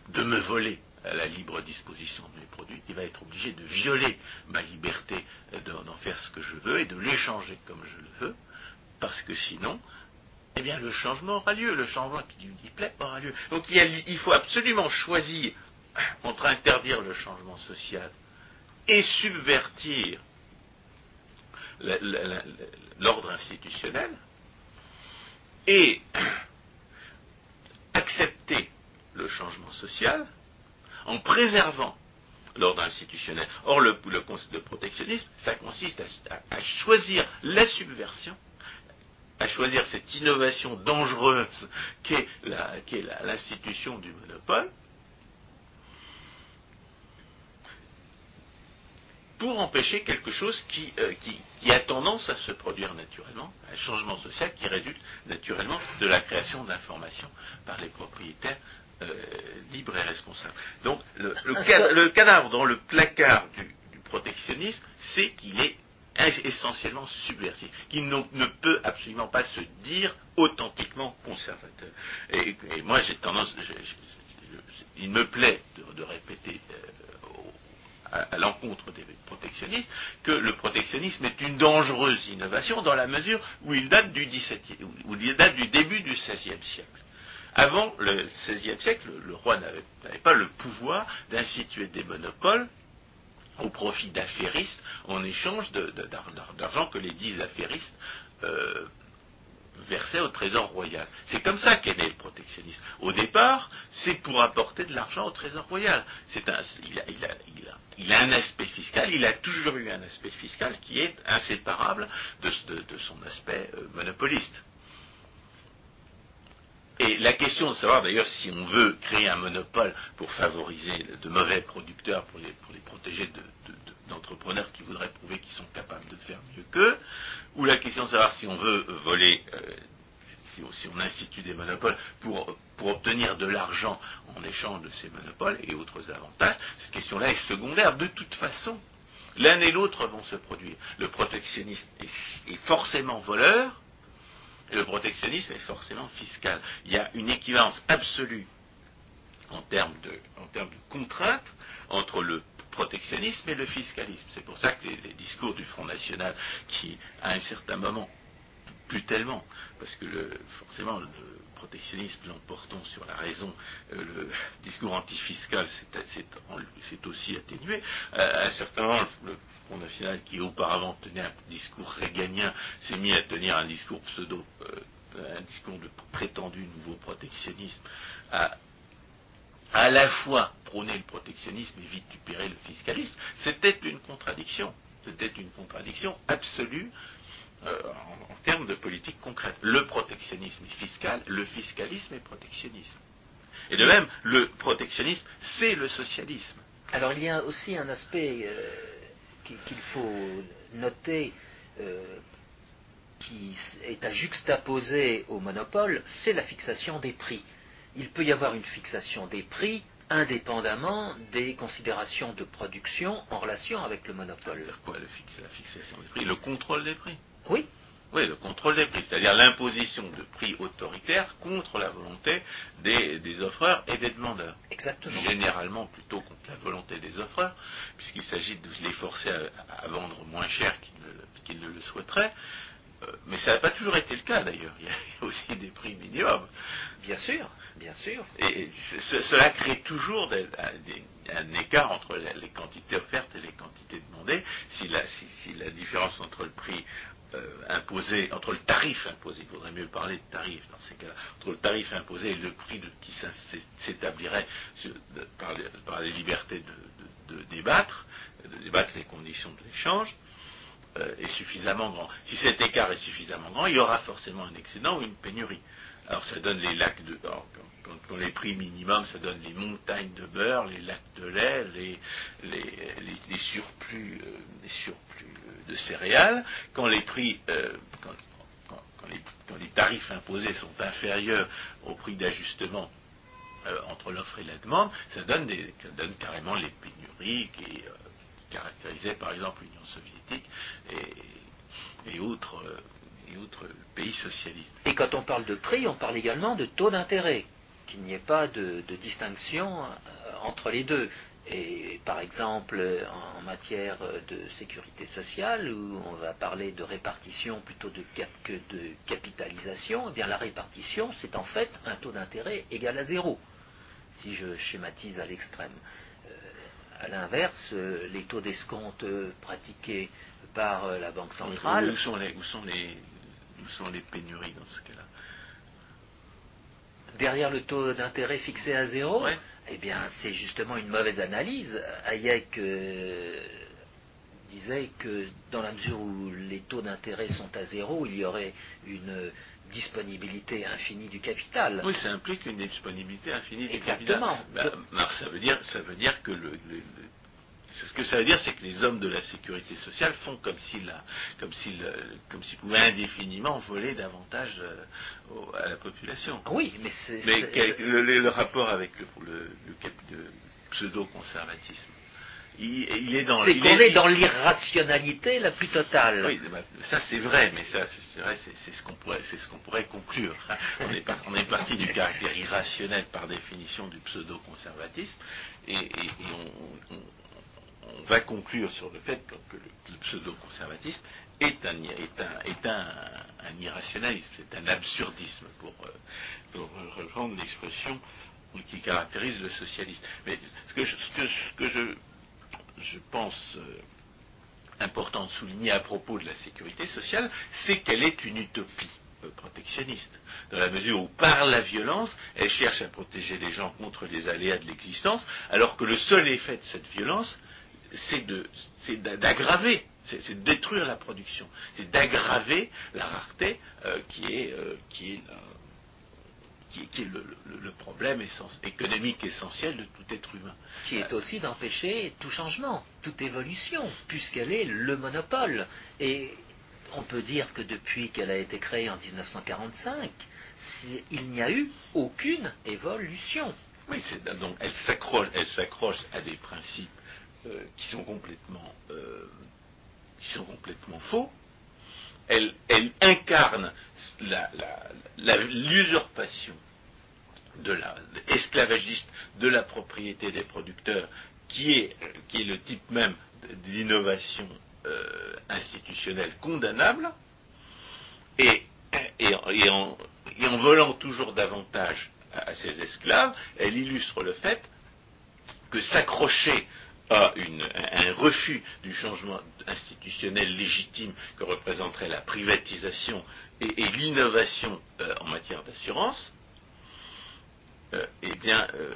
Speaker 2: de, me voler à la libre disposition de mes produits. Il va être obligé de violer ma liberté d'en faire ce que je veux et de l'échanger comme je le veux, parce que sinon, eh bien, le changement aura lieu. Le changement qui lui plaît aura lieu. Donc, il faut absolument choisir entre interdire le changement social et subvertir l'ordre institutionnel et accepter le changement social en préservant l'ordre institutionnel. Or, le, le, protectionnisme, ça consiste à, choisir la subversion, à choisir cette innovation dangereuse qu'est l'institution du monopole, pour empêcher quelque chose euh, qui, a tendance à se produire naturellement, un changement social qui résulte naturellement de la création d'informations par les propriétaires euh, libres et responsables. Donc le, cadavre dans le placard du, protectionnisme, c'est qu'il est essentiellement subversif, qu'il ne, peut absolument pas se dire authentiquement conservateur. Et, moi j'ai tendance, il me plaît de, répéter euh, à, l'encontre des protectionnistes, que le protectionnisme est une dangereuse innovation dans la mesure où il date du, début du XVIe siècle. Avant le XVIe siècle, le, roi n'avait pas le pouvoir d'instituer des monopoles au profit d'affairistes en échange d'argent que les dix affairistes euh, versait au trésor royal. C'est comme ça qu'est né le protectionnisme. Au départ, c'est pour apporter de l'argent au trésor royal. il, a, un aspect fiscal, il a toujours eu un aspect fiscal qui est inséparable de, son aspect euh, monopoliste. Et la question de savoir d'ailleurs si on veut créer un monopole pour favoriser de mauvais producteurs, pour les, protéger d'entrepreneurs qui voudraient prouver qu'ils sont capables de faire mieux qu'eux, ou la question de savoir si on veut voler, euh, si, on institue des monopoles pour, obtenir de l'argent en échange de ces monopoles et autres avantages, cette question-là est secondaire. De toute façon, l'un et l'autre vont se produire. Le protectionnisme est forcément voleur, et le protectionnisme est forcément fiscal. Il y a une équivalence absolue en termes de, en termes de contraintes entre le protectionnisme et le fiscalisme. C'est pour ça que les, discours du Front National, qui à un certain moment, plus tellement, parce que forcément le protectionnisme l'emportant sur la raison, euh, le discours antifiscal c'est aussi atténué. à un certain moment, le Front National, qui auparavant tenait un discours réganien, s'est mis à tenir un discours pseudo, euh, un discours de prétendu nouveau protectionnisme, à la fois prôner le protectionnisme et vitupérer le fiscalisme, c'était une contradiction. C'était une contradiction absolue euh, en, termes de politique concrète. Le protectionnisme est fiscal, le fiscalisme est protectionnisme. Et de même, le protectionnisme, c'est le socialisme.
Speaker 1: Alors il y a aussi un aspect euh, qu'il faut noter euh, qui est à juxtaposer au monopole, c'est la fixation des prix. Il peut y avoir une fixation des prix indépendamment des considérations de production en relation avec le monopole.
Speaker 2: Quoi, le la fixation des prix? Le contrôle des prix?
Speaker 1: Oui,
Speaker 2: Oui, le contrôle des prix, c'est-à-dire l'imposition de prix autoritaires contre la volonté des, des offreurs et des demandeurs.
Speaker 1: exactement.
Speaker 2: Généralement plutôt contre la volonté des offreurs, puisqu'il s'agit de les forcer à, à vendre moins cher qu'ils ne, le- qu'ils ne le souhaiteraient. Euh, mais ça n'a pas toujours été le cas d'ailleurs. Il y a aussi des prix minimums.
Speaker 1: Bien sûr, bien sûr.
Speaker 2: Et ce- cela crée toujours des- un, des- un écart entre les, quantités offertes et les quantités demandées. Si la, si- si la différence entre le prix euh, imposé, entre le tarif imposé, il faudrait mieux parler de tarif dans ces cas-là, entre le tarif imposé et le prix de- qui s'établirait par, les, par les libertés de, de- de débattre, de débattre les conditions de l'échange, est suffisamment grand. Si cet écart est suffisamment grand, il y aura forcément un excédent ou une pénurie. Alors ça donne les lacs de... quand, les prix minimums, ça donne les montagnes de beurre, les lacs de lait, les, les, les- surplus, euh, les surplus euh, de céréales. Quand les prix... euh, quand, quand- quand les, tarifs imposés sont inférieurs au prix d'ajustement euh, entre l'offre et la demande, ça donne, des, ça donne carrément les pénuries qui, euh, qui caractérisaient par exemple l'Union soviétique et, et autres, euh, pays socialistes.
Speaker 1: Et quand on parle de prix, on parle également de taux d'intérêt, qu'il n'y ait pas de, de distinction euh, entre les deux. Et par exemple, en, en matière de sécurité sociale, où on va parler de répartition plutôt de cap- que de capitalisation, eh bien la répartition, c'est en fait un taux d'intérêt égal à zéro, si je schématise à l'extrême. À l'inverse, euh, les taux d'escompte euh, pratiqués par euh, la Banque centrale
Speaker 2: Où sont les, où sont les, où sont les pénuries dans ce cas-là?
Speaker 1: Derrière le taux d'intérêt fixé à zéro,
Speaker 2: Ouais.
Speaker 1: eh bien, c'est justement une mauvaise analyse. Hayek euh, disait que dans la mesure où les taux d'intérêt sont à zéro, il y aurait une disponibilité infinie du capital.
Speaker 2: Oui, ça implique une disponibilité infinie du
Speaker 1: Exactement.
Speaker 2: capital. Bah, alors, ça veut dire, ça veut dire que le, le- le- c'est- ce que ça veut dire, c'est que les hommes de la sécurité sociale font comme s'ils, comme s'ils, euh, comme s'ils pouvaient indéfiniment voler davantage euh, au- à la population.
Speaker 1: Oui, mais c'est...
Speaker 2: Mais quel- le, rapport avec le pseudo-conservatisme, il, il est dans.
Speaker 1: c'est qu'on est dans l'irrationalité la plus totale.
Speaker 2: oui, bah, ça c'est vrai, mais ça c'est ce qu'on pourrait, c'est ce qu'on pourrait conclure. On est, par- on est parti du caractère irrationnel par définition du pseudo-conservatisme, et, et- et on, on- on va conclure sur le fait que, le, le pseudo-conservatisme est un, est un, est un, un irrationalisme, c'est un absurdisme pour, pour reprendre l'expression qui caractérise le socialisme. Mais ce que je, ce que, ce que je, je pense euh, important de souligner à propos de la sécurité sociale, c'est qu'elle est une utopie euh, protectionniste, dans la mesure où par la violence, elle cherche à protéger les gens contre les aléas de l'existence, alors que le seul effet de cette violence, c'est d'aggraver, c'est de détruire la production, c'est d'aggraver la rareté euh, qui est, qui est- qui est le, le- le problème économique essentiel de tout être humain.
Speaker 1: qui est aussi d'empêcher tout changement, toute évolution, puisqu'elle est le monopole. Et on peut dire que depuis qu'elle a été créée en 1945, c'est- il n'y a eu aucune évolution.
Speaker 2: Oui, donc elle s'accroche, elle s'accroche à des principes euh, qui sont complètement, euh, qui sont complètement faux. Elle, incarne l'usurpation de la esclavagiste de la propriété des producteurs, qui est, le type même d'innovation euh, institutionnelle condamnable, et en volant toujours davantage à, à ses esclaves, elle illustre le fait que s'accrocher à, un refus du changement institutionnel légitime que représenterait la privatisation et, l'innovation euh, en matière d'assurance, euh, eh bien, euh,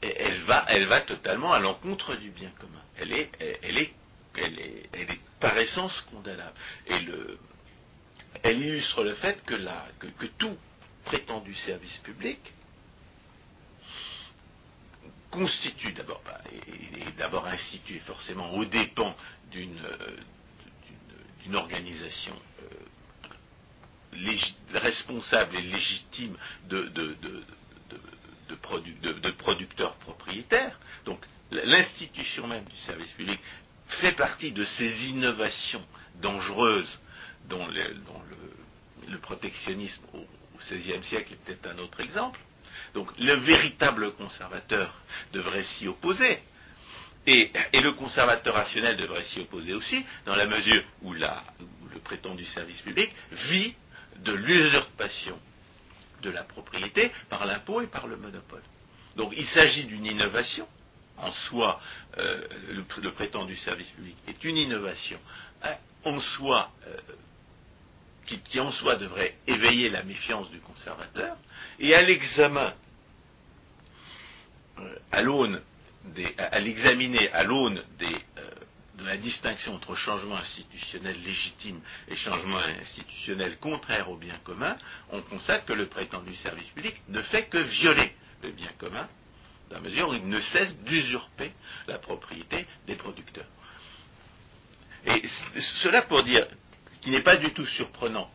Speaker 2: elle, va, elle va totalement à l'encontre du bien commun. Elle est, elle, est, est, est par essence condamnable. Elle illustre le fait que, tout prétendu service public constitue d'abord, et, d'abord institué forcément aux dépens d'une euh, organisation euh, responsable et légitime de, producteurs propriétaires. Donc l'institution même du service public fait partie de ces innovations dangereuses dont le, protectionnisme au XVIe siècle est peut-être un autre exemple. Donc le véritable conservateur devrait s'y opposer. Et, le conservateur rationnel devrait s'y opposer aussi, dans la mesure où, le prétendu service public vit de l'usurpation de la propriété par l'impôt et par le monopole. Donc il s'agit d'une innovation. En soi, euh, le, prétendu service public est une innovation. Hein, en soi, euh, qui, en soi devrait éveiller la méfiance du conservateur, et à l'examen, euh, à l'aune à, l'examiner à l'aune euh, de la distinction entre changement institutionnel légitime et changement institutionnel contraire au bien commun, on constate que le prétendu service public ne fait que violer le bien commun, dans la mesure où il ne cesse d'usurper la propriété des producteurs. Et cela pour dire qu'il n'est pas du tout surprenant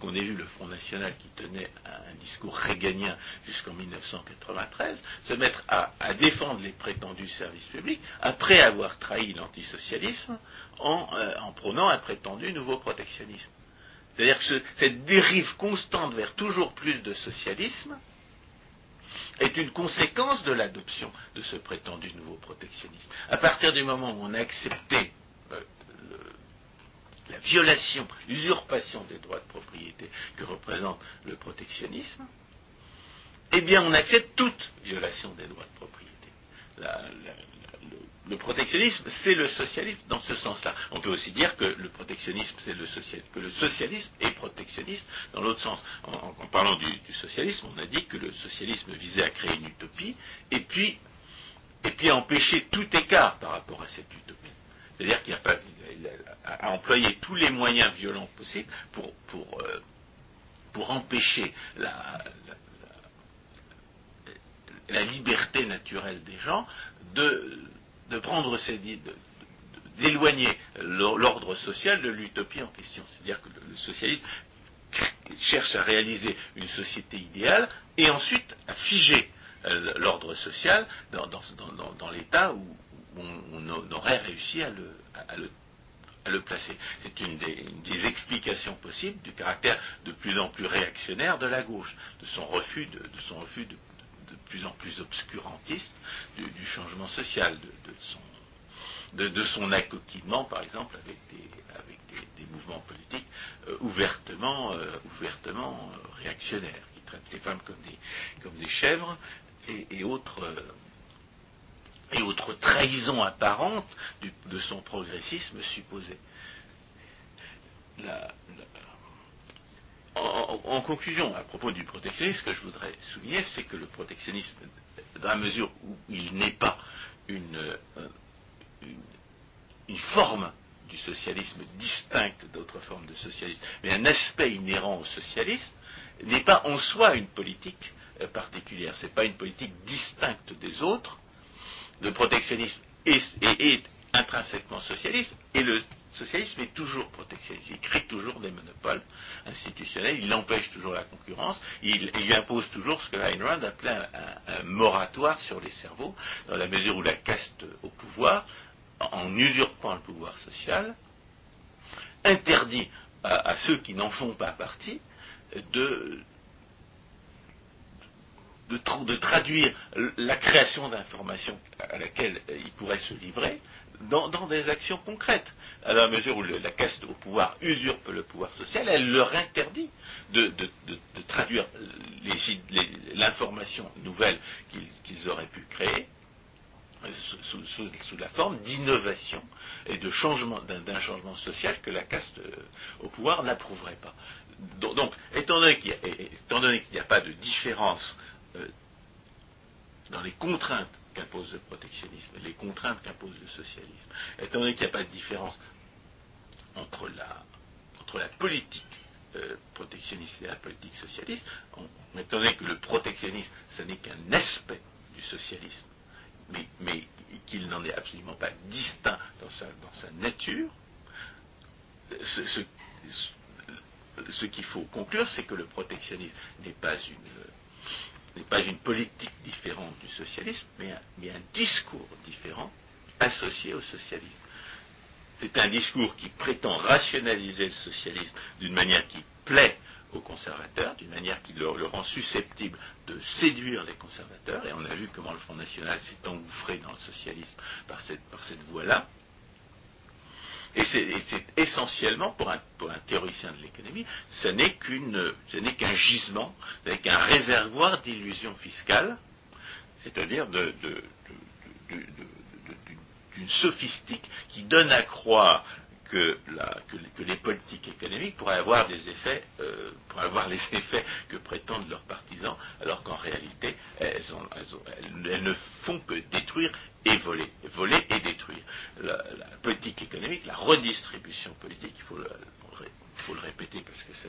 Speaker 2: qu'on ait vu le Front National qui tenait un discours réganien jusqu'en 1993 se mettre à, défendre les prétendus services publics après avoir trahi l'antisocialisme en, euh, en prônant un prétendu nouveau protectionnisme. C'est-à-dire que cette dérive constante vers toujours plus de socialisme est une conséquence de l'adoption de ce prétendu nouveau protectionnisme. À partir du moment où on a accepté la violation, l'usurpation des droits de propriété que représente le protectionnisme, eh bien on accepte toute violation des droits de propriété. le, protectionnisme, c'est le socialisme dans ce sens-là. On peut aussi dire que le protectionnisme, c'est le socialisme, que le socialisme est protectionniste dans l'autre sens. En, parlant du, socialisme, on a dit que le socialisme visait à créer une utopie et puis, et puis à empêcher tout écart par rapport à cette utopie. C'est-à-dire qu'il a, employé tous les moyens violents possibles pour, pour, euh, pour empêcher la, liberté naturelle des gens de, de prendre ces d'éloigner l'ordre social de l'utopie en question. C'est-à-dire que le socialisme cherche à réaliser une société idéale et ensuite à figer euh, l'ordre social dans, dans, dans, dans l'état où, on, aurait réussi à le, placer. C'est une des, explications possibles du caractère de plus en plus réactionnaire de la gauche, de son refus de, son refus de, plus en plus obscurantiste du, changement social, de, son accoquillement, par exemple, avec des, mouvements politiques euh, ouvertement, euh, euh, réactionnaires, qui traitent les femmes comme des, chèvres et, autres et autre trahison apparente de son progressisme supposé. en, conclusion, à propos du protectionnisme, ce que je voudrais souligner, c'est que le protectionnisme, dans la mesure où il n'est pas une, une, forme du socialisme distincte d'autres formes de socialisme, mais un aspect inhérent au socialisme, n'est pas en soi une politique euh, particulière. Ce n'est pas une politique distincte des autres, le protectionnisme est, intrinsèquement socialiste, et le socialisme est toujours protectionniste. Il crée toujours des monopoles institutionnels, il empêche toujours la concurrence, il, impose toujours ce que Ayn Rand appelait un, moratoire sur les cerveaux, dans la mesure où la caste au pouvoir, en usurpant le pouvoir social, interdit à ceux qui n'en font pas partie de, de, traduire la création d'informations à laquelle il pourrait se livrer dans, des actions concrètes. À la mesure où la caste au pouvoir usurpe le pouvoir social, elle leur interdit de, traduire l'information nouvelle qu'ils auraient pu créer euh, sous, la forme d'innovation et de changement d'un changement social que la caste euh, au pouvoir n'approuverait pas. Donc, étant donné qu'il n'y a, pas de différence euh, dans les contraintes qu'impose le protectionnisme, les contraintes qu'impose le socialisme, étant donné qu'il n'y a pas de différence entre la, politique euh, protectionniste et la politique socialiste, étant donné que le protectionnisme, ce n'est qu'un aspect du socialisme, mais, qu'il n'en est absolument pas distinct dans sa, nature, ce qu'il faut conclure, c'est que le protectionnisme n'est pas une n'est pas une politique différente du socialisme, mais un, discours différent associé au socialisme. C'est un discours qui prétend rationaliser le socialisme d'une manière qui plaît aux conservateurs, d'une manière qui le, rend susceptible de séduire les conservateurs, et on a vu comment le Front National s'est engouffré dans le socialisme par cette, voie-là. Et c'est essentiellement, pour un, théoricien de l'économie, ce n'est qu'un gisement, ce n'est qu'un réservoir d'illusions fiscales, c'est-à-dire d'une sophistique qui donne à croire que, les politiques économiques pourraient avoir des effets, euh, avoir les effets que prétendent leurs partisans, alors qu'en réalité, elles, ne font que détruire et voler, voler et détruire. La, politique économique, la redistribution politique, il faut le, répéter parce que ça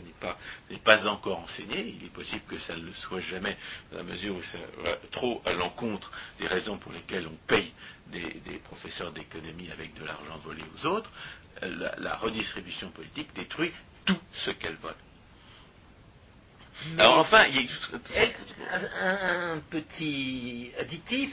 Speaker 2: n'est pas, encore enseigné, il est possible que ça ne le soit jamais, dans la mesure où ça va trop à l'encontre des raisons pour lesquelles on paye des, professeurs d'économie avec de l'argent volé aux autres, la, redistribution politique détruit tout ce qu'elle vole.
Speaker 1: Alors enfin, il y a un petit additif.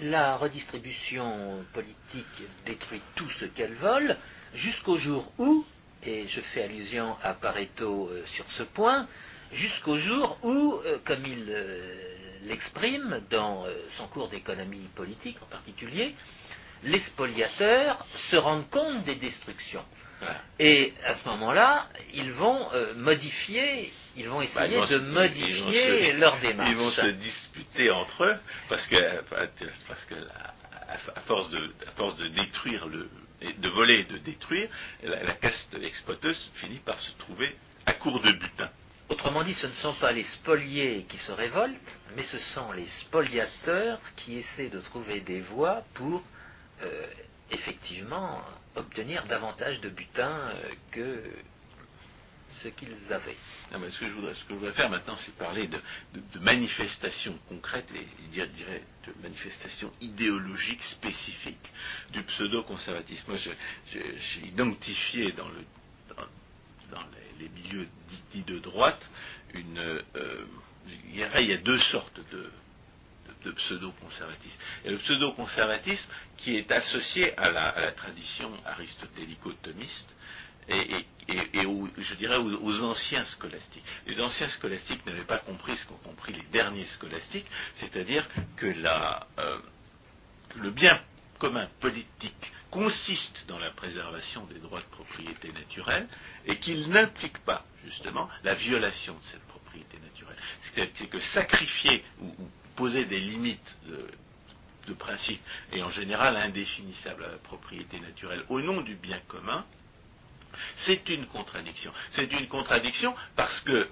Speaker 1: La redistribution politique détruit tout ce qu'elle vole, jusqu'au jour où, et je fais allusion à Pareto euh, sur ce point, jusqu'au jour où, euh, comme il euh, l'exprime dans son cours d'économie politique en particulier, les spoliateurs se rendent compte des destructions. Et à ce moment-là, ils vont modifier ils vont bah, essayer de modifier leur démarche.
Speaker 2: Ils vont se disputer entre eux parce que, parce que à, force de, force de détruire le, de voler et de détruire, la, caste exploiteuse finit par se trouver à court de butin.
Speaker 1: Autrement dit, ce ne sont pas les spoliés qui se révoltent, mais ce sont les spoliateurs qui essaient de trouver des voies pour euh, effectivement obtenir davantage de butin euh, que ce qu'ils avaient.
Speaker 2: ce, que je voudrais, faire maintenant, c'est parler de, manifestations concrètes et, je dirais de manifestations idéologiques spécifiques du pseudo-conservatisme. Moi, j'ai identifié dans, les, milieux dits, de droite une. Euh, il, y a, deux sortes de, de pseudo-conservatisme. Et le pseudo-conservatisme qui est associé à la, à la tradition aristotélico-thomiste et, je dirais aux, anciens scolastiques. Les anciens scolastiques n'avaient pas compris ce qu'ont compris les derniers scolastiques, c'est-à-dire que, euh, le bien commun politique consiste dans la préservation des droits de propriété naturelle et qu'il n'implique pas justement la violation de cette propriété naturelle. C'est que sacrifier ou, poser des limites de, de principe et en général indéfinissables à la propriété naturelle au nom du bien commun, c'est une contradiction. C'est une contradiction parce que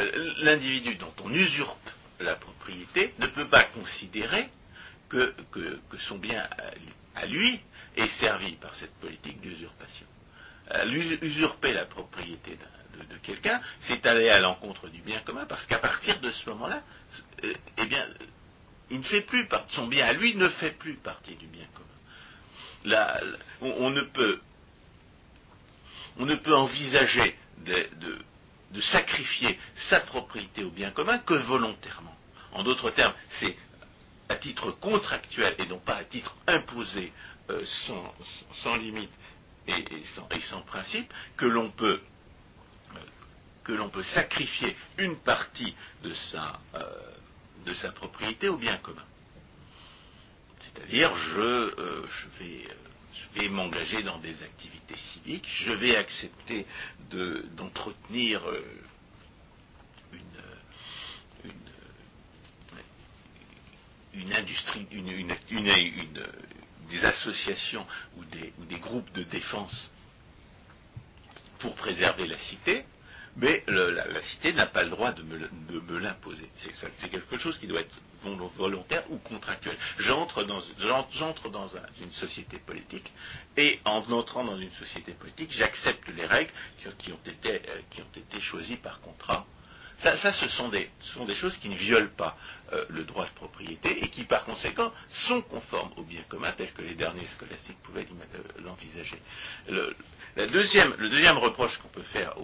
Speaker 2: euh, l'individu dont on usurpe la propriété ne peut pas considérer que, son bien à lui est servi par cette politique d'usurpation. Euh, usurper la propriété de, quelqu'un, c'est aller à l'encontre du bien commun, parce qu'à partir de ce moment-là, euh, eh bien, il ne fait plus partie, son bien à lui ne fait plus partie du bien commun. on, ne peut on ne peut envisager de, sacrifier sa propriété au bien commun que volontairement. En d'autres termes, c'est à titre contractuel et non pas à titre imposé euh, sans, limite et, sans, principe que l'on peut euh, que l'on peut sacrifier une partie de sa, euh, de sa propriété au bien commun. C'est-à-dire, je, je vais je vais m'engager dans des activités civiques, je vais accepter d'entretenir euh, une, industrie, des associations ou des, groupes de défense pour préserver la cité, mais la, cité n'a pas le droit de me, l'imposer. C'est quelque chose qui doit être volontaire ou contractuel. J'entre dans, une société politique et en entrant dans une société politique, j'accepte les règles qui, ont été, euh, été choisies par contrat ça, ce, sont des, choses qui ne violent pas euh, le droit de propriété et qui, par conséquent, sont conformes au bien commun tel que les derniers scolastiques pouvaient euh, l'envisager. Le, deuxième, reproche qu'on peut faire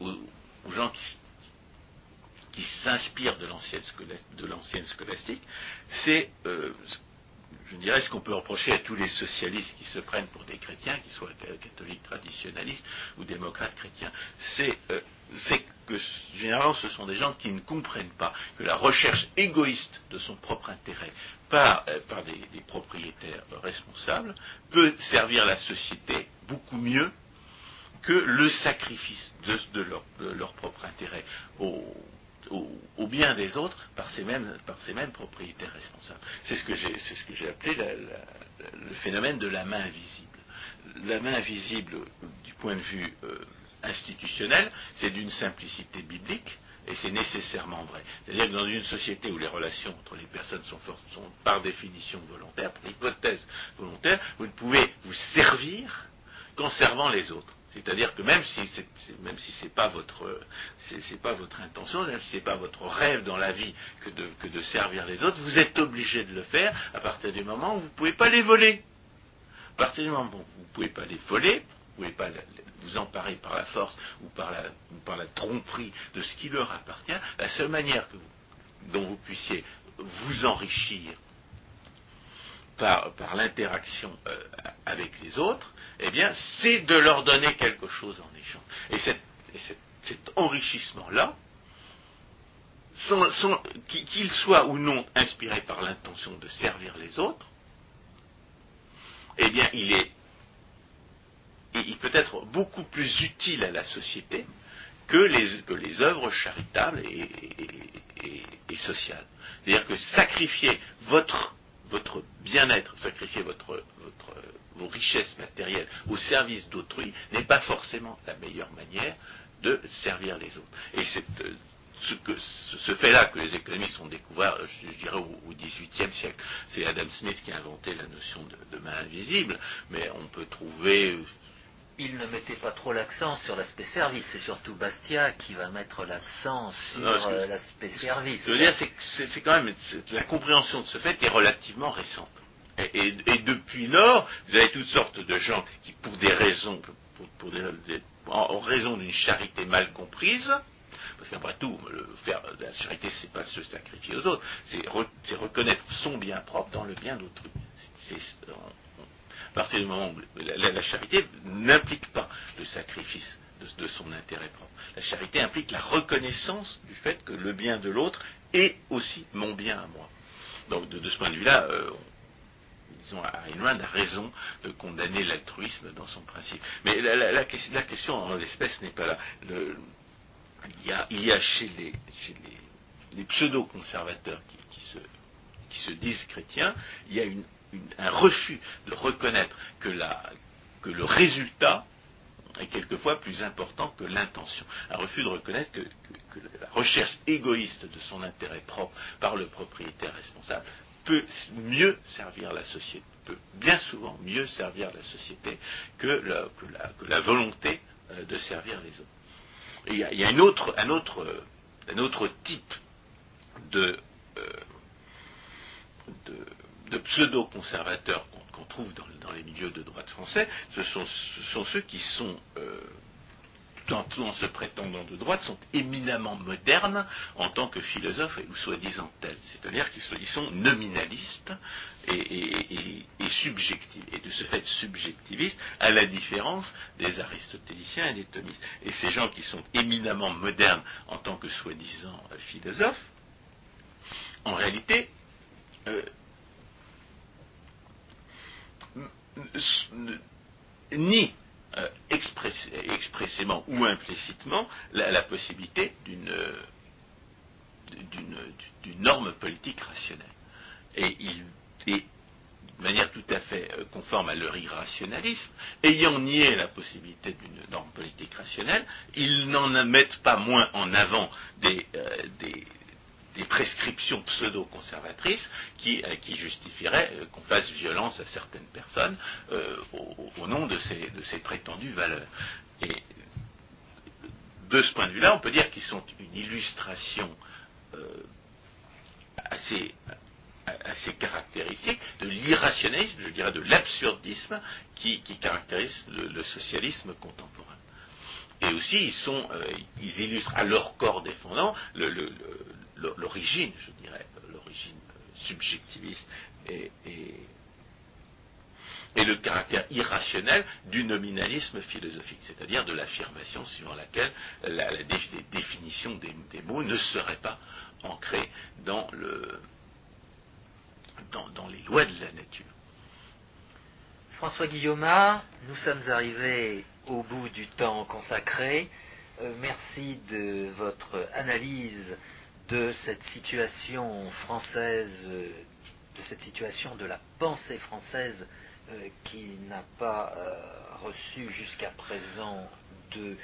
Speaker 2: aux, gens qui, s'inspirent de l'ancienne scolastique, c'est euh, je dirais, ce qu'on peut reprocher à tous les socialistes qui se prennent pour des chrétiens, qu'ils soient catholiques traditionnalistes ou démocrates chrétiens, c'est euh, que généralement ce sont des gens qui ne comprennent pas que la recherche égoïste de son propre intérêt par, euh, des, propriétaires responsables peut servir la société beaucoup mieux que le sacrifice de, leur, propre intérêt au, bien des autres par ces mêmes, propriétaires responsables. C'est ce que j'ai, appelé le phénomène de la main invisible. La main invisible, du point de vue euh, institutionnel, c'est d'une simplicité biblique, et c'est nécessairement vrai. C'est-à-dire que dans une société où les relations entre les personnes sont, sont par définition volontaires, par hypothèse volontaire, vous ne pouvez vous servir qu'en servant les autres. C'est-à-dire que même si c'est, même si c'est pas votre c'est, pas votre intention, même si c'est pas votre rêve dans la vie que de, que de servir les autres, vous êtes obligé de le faire à partir du moment où vous ne pouvez pas les voler. À partir du moment où vous ne pouvez pas les voler, vous ne pouvez pas vous emparer par la force ou par la, par la tromperie de ce qui leur appartient, la seule manière dont vous puissiez vous enrichir par, par l'interaction euh, avec les autres, eh bien, c'est de leur donner quelque chose en échange. Et, cet enrichissement-là, qu'il soit ou non inspiré par l'intention de servir les autres, eh bien, il est, il peut être beaucoup plus utile à la société que les, œuvres charitables et sociales. C'est-à-dire que sacrifier votre votre bien-être, sacrifier votre, vos richesses matérielles au service d'autrui n'est pas forcément la meilleure manière de servir les autres. Et c'est euh, ce, fait-là que les économistes ont découvert, je, dirais, au XVIIIe siècle. C'est Adam Smith qui a inventé la notion de, de main invisible, mais on peut trouver
Speaker 1: il ne mettait pas trop l'accent sur l'aspect service. C'est surtout Bastia qui va mettre l'accent sur euh, l'aspect service.
Speaker 2: Je veux dire, c'est quand même la compréhension de ce fait est relativement récente. Et, depuis lors, vous avez toutes sortes de gens qui, pour des raisons, en, raison d'une charité mal comprise, parce qu'après tout, faire de la charité, c'est pas se sacrifier aux autres, c'est reconnaître son bien propre dans le bien d'autrui à partir du moment où la, charité n'implique pas le sacrifice de, son intérêt propre. La charité implique la reconnaissance du fait que le bien de l'autre est aussi mon bien à moi. Donc de, ce point de vue-là, euh, disons, Ayn a raison de condamner l'altruisme dans son principe. Mais la, question en l'espèce n'est pas là. il, y a, chez les, pseudo-conservateurs qui se disent chrétiens, il y a un refus de reconnaître que, le résultat est quelquefois plus important que l'intention. Un refus de reconnaître que, la recherche égoïste de son intérêt propre par le propriétaire responsable peut mieux servir la société, peut bien souvent mieux servir la société que la, volonté euh, de servir les autres. il y a, un, autre, type de euh, de pseudo-conservateurs qu'on trouve dans, les milieux de droite français, ce sont, ceux qui sont, euh, tout, en, se prétendant de droite, sont éminemment modernes en tant que philosophes ou soi-disant tels. C'est-à-dire qu'ils sont nominalistes et, subjectifs. Et de ce fait subjectivistes, à la différence des aristotéliciens et des thomistes. Et ces gens qui sont éminemment modernes en tant que soi-disant philosophes, en réalité, euh, ni euh, expressément ou implicitement la, possibilité euh, d'une norme politique rationnelle. Et, de manière tout à fait euh, conforme à leur irrationalisme, ayant nié la possibilité d'une norme politique rationnelle, ils n'en mettent pas moins en avant des, des, prescriptions pseudo-conservatrices qui, euh, justifieraient qu'on fasse violence à certaines personnes au, nom de ces, prétendues valeurs. Et de ce point de vue-là, on peut dire qu'ils sont une illustration assez caractéristique de l'irrationalisme, je dirais de l'absurdisme qui, caractérise le, socialisme contemporain. Et aussi, ils, euh, illustrent à leur corps défendant l'origine, je dirais, l'origine subjectiviste et, et, le caractère irrationnel du nominalisme philosophique, c'est-à-dire de l'affirmation suivant laquelle la, définition des, des, mots ne serait pas ancrée dans le, dans, les lois de la nature.
Speaker 1: François Guillaume, nous sommes arrivés au bout du temps consacré. Euh, merci de votre analyse de cette situation française, de cette situation de la pensée française euh, qui n'a pas euh, reçu jusqu'à présent de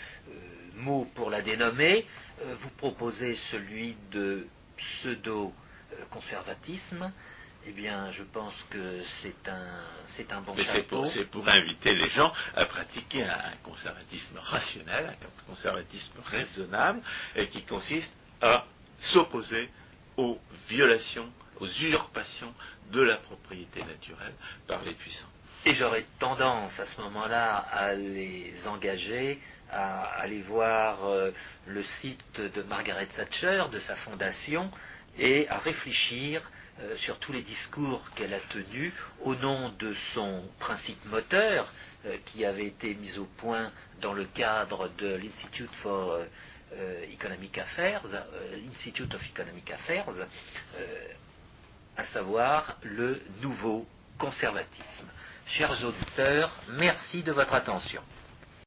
Speaker 1: mots pour la dénommer. vous proposez celui de pseudo-conservatisme eh bien, je pense que c'est un, c'est un bon
Speaker 2: Mais
Speaker 1: C'est
Speaker 2: pour, pour, inviter les gens à pratiquer un, conservatisme rationnel, un conservatisme raisonnable, et qui consiste à s'opposer aux violations, aux usurpations de la propriété naturelle par les puissants.
Speaker 1: Et j'aurais tendance à ce moment-là à les engager à aller voir euh, le site de Margaret Thatcher, de sa fondation, et à réfléchir euh, sur tous les discours qu'elle a tenus au nom de son principe moteur euh, qui avait été mis au point dans le cadre de l'Institute for Economic Affairs, l'Institute of Economic Affairs, à savoir le nouveau conservatisme. Chers auditeurs, merci de votre attention.